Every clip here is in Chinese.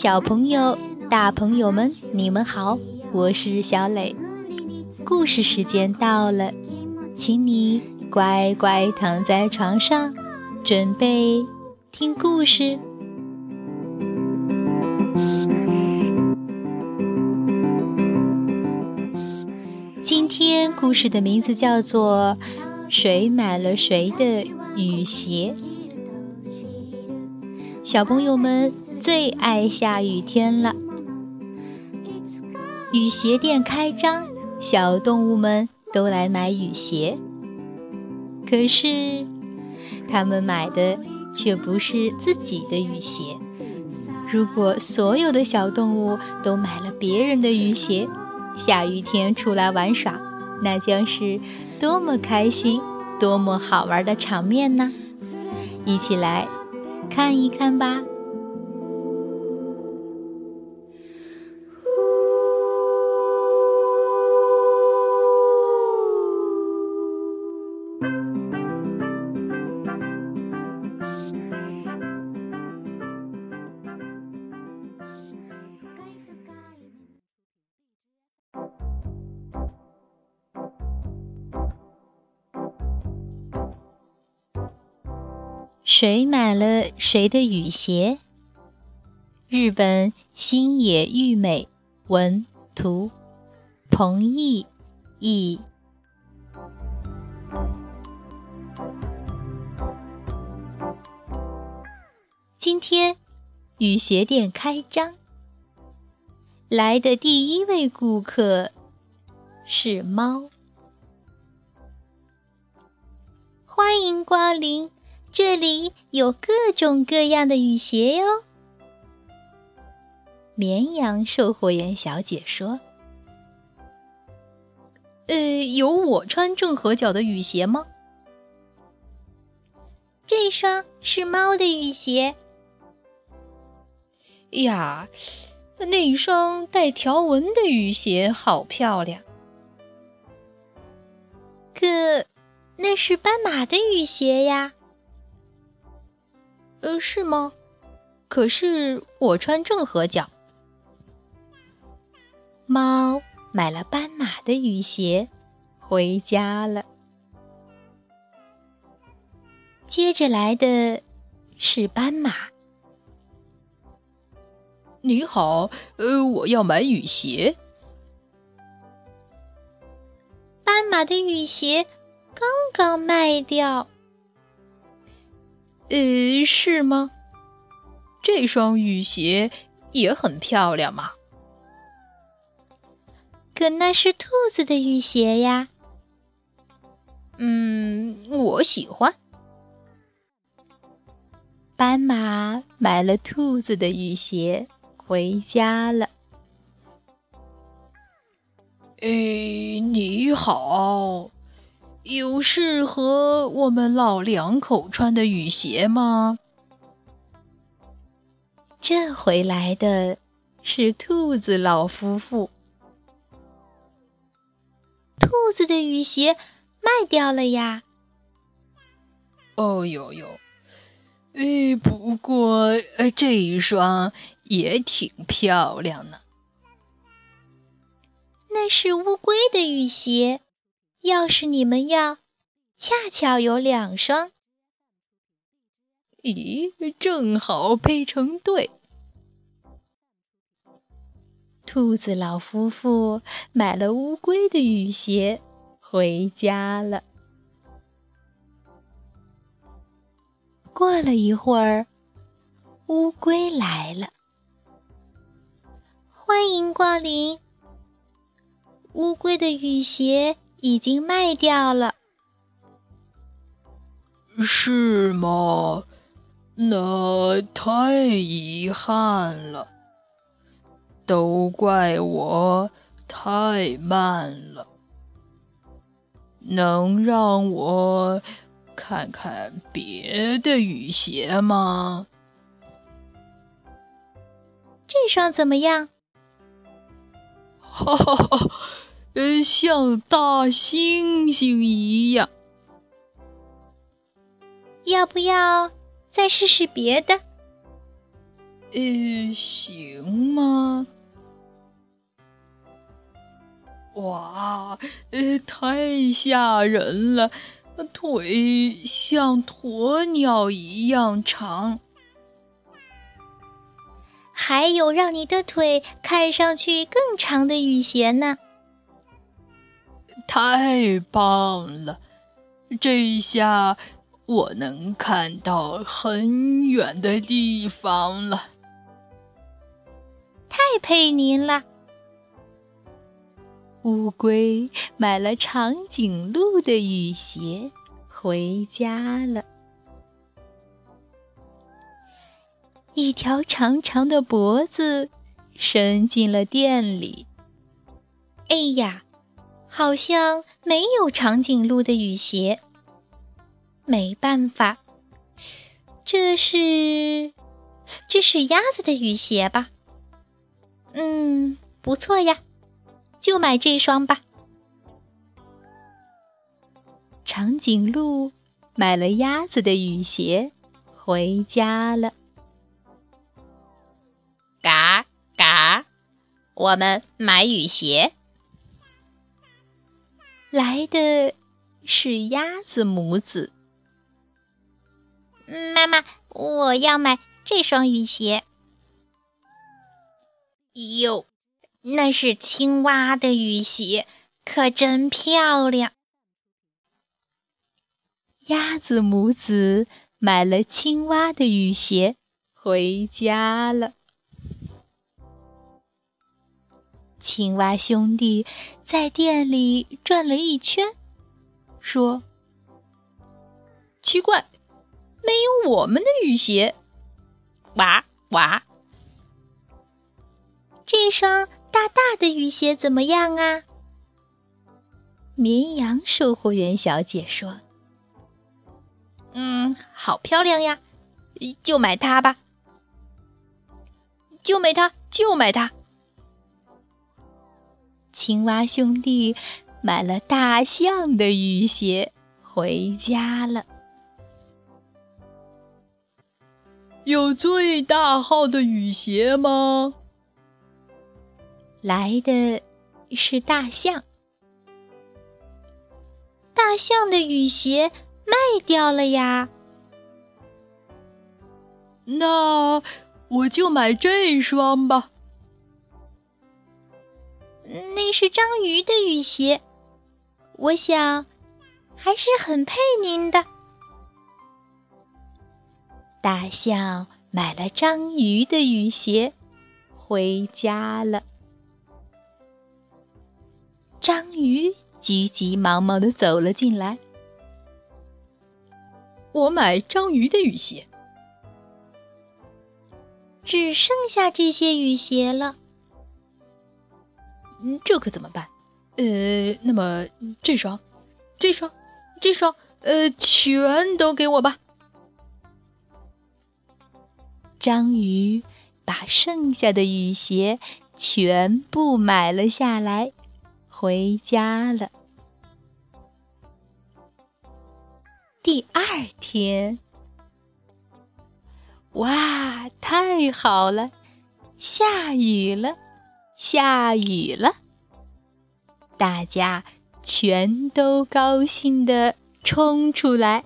小朋友、大朋友们，你们好，我是小磊。故事时间到了，请你乖乖躺在床上，准备听故事。今天故事的名字叫做《谁买了谁的雨鞋》。小朋友们最爱下雨天了，雨鞋店开张，小动物们都来买雨鞋。可是，他们买的却不是自己的雨鞋。如果所有的小动物都买了别人的雨鞋，下雨天出来玩耍，那将是多么开心、多么好玩的场面呢！一起来。看一看吧。谁买了谁的雨鞋？日本新野玉美文图，彭毅译。今天雨鞋店开张，来的第一位顾客是猫。欢迎光临。这里有各种各样的雨鞋哟。绵羊售货员小姐说：“呃，有我穿正合脚的雨鞋吗？这双是猫的雨鞋。呀，那双带条纹的雨鞋好漂亮。可那是斑马的雨鞋呀。”呃，是吗？可是我穿正合脚。猫买了斑马的雨鞋，回家了。接着来的是斑马。你好，呃，我要买雨鞋。斑马的雨鞋刚刚卖掉。呃，是吗？这双雨鞋也很漂亮嘛。可那是兔子的雨鞋呀。嗯，我喜欢。斑马买了兔子的雨鞋，回家了。哎，你好。有适合我们老两口穿的雨鞋吗？这回来的是兔子老夫妇。兔子的雨鞋卖掉了呀。哦呦呦，哎，不过这一双也挺漂亮呢。那是乌龟的雨鞋。要是你们要，恰巧有两双。咦，正好配成对。兔子老夫妇买了乌龟的雨鞋，回家了。过了一会儿，乌龟来了，欢迎光临。乌龟的雨鞋。已经卖掉了，是吗？那太遗憾了，都怪我太慢了。能让我看看别的雨鞋吗？这双怎么样？哈哈哈。呃，像大猩猩一样。要不要再试试别的？呃，行吗？哇，呃，太吓人了，腿像鸵鸟一样长。还有让你的腿看上去更长的雨鞋呢！太棒了，这一下我能看到很远的地方了。太配您了！乌龟买了长颈鹿的雨鞋，回家了。一条长长的脖子伸进了店里。哎呀，好像没有长颈鹿的雨鞋。没办法，这是这是鸭子的雨鞋吧？嗯，不错呀，就买这双吧。长颈鹿买了鸭子的雨鞋，回家了。嘎嘎，我们买雨鞋。来的是鸭子母子。妈妈，我要买这双雨鞋。哟，那是青蛙的雨鞋，可真漂亮。鸭子母子买了青蛙的雨鞋，回家了。青蛙兄弟在店里转了一圈，说：“奇怪，没有我们的雨鞋。”哇哇！这双大大的雨鞋怎么样啊？绵羊售货员小姐说：“嗯，好漂亮呀，就买它吧，就买它，就买它。”青蛙兄弟买了大象的雨鞋，回家了。有最大号的雨鞋吗？来的是大象。大象的雨鞋卖掉了呀。那我就买这双吧。那是章鱼的雨鞋，我想还是很配您的。大象买了章鱼的雨鞋，回家了。章鱼急急忙忙的走了进来。我买章鱼的雨鞋，只剩下这些雨鞋了。这可怎么办？呃，那么这双、这双、这双，呃，全都给我吧。章鱼把剩下的雨鞋全部买了下来，回家了。第二天，哇，太好了，下雨了。下雨了，大家全都高兴的冲出来。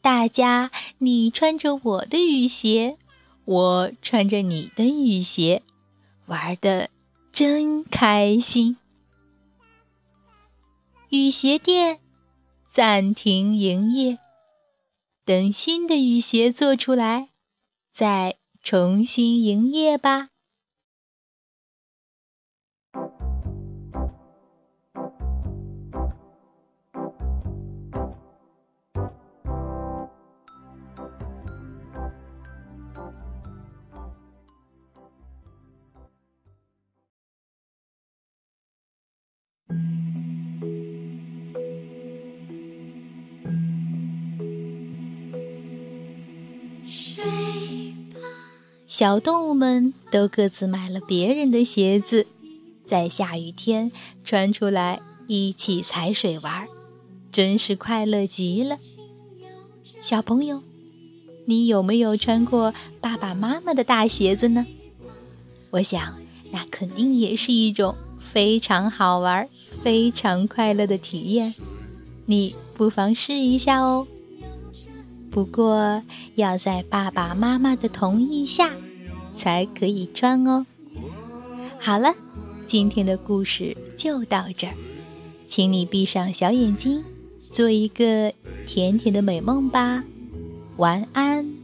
大家，你穿着我的雨鞋，我穿着你的雨鞋，玩的真开心。雨鞋店暂停营业，等新的雨鞋做出来，再重新营业吧。小动物们都各自买了别人的鞋子，在下雨天穿出来一起踩水玩，真是快乐极了。小朋友，你有没有穿过爸爸妈妈的大鞋子呢？我想，那肯定也是一种非常好玩、非常快乐的体验。你不妨试一下哦。不过要在爸爸妈妈的同意下才可以穿哦。好了，今天的故事就到这儿，请你闭上小眼睛，做一个甜甜的美梦吧。晚安。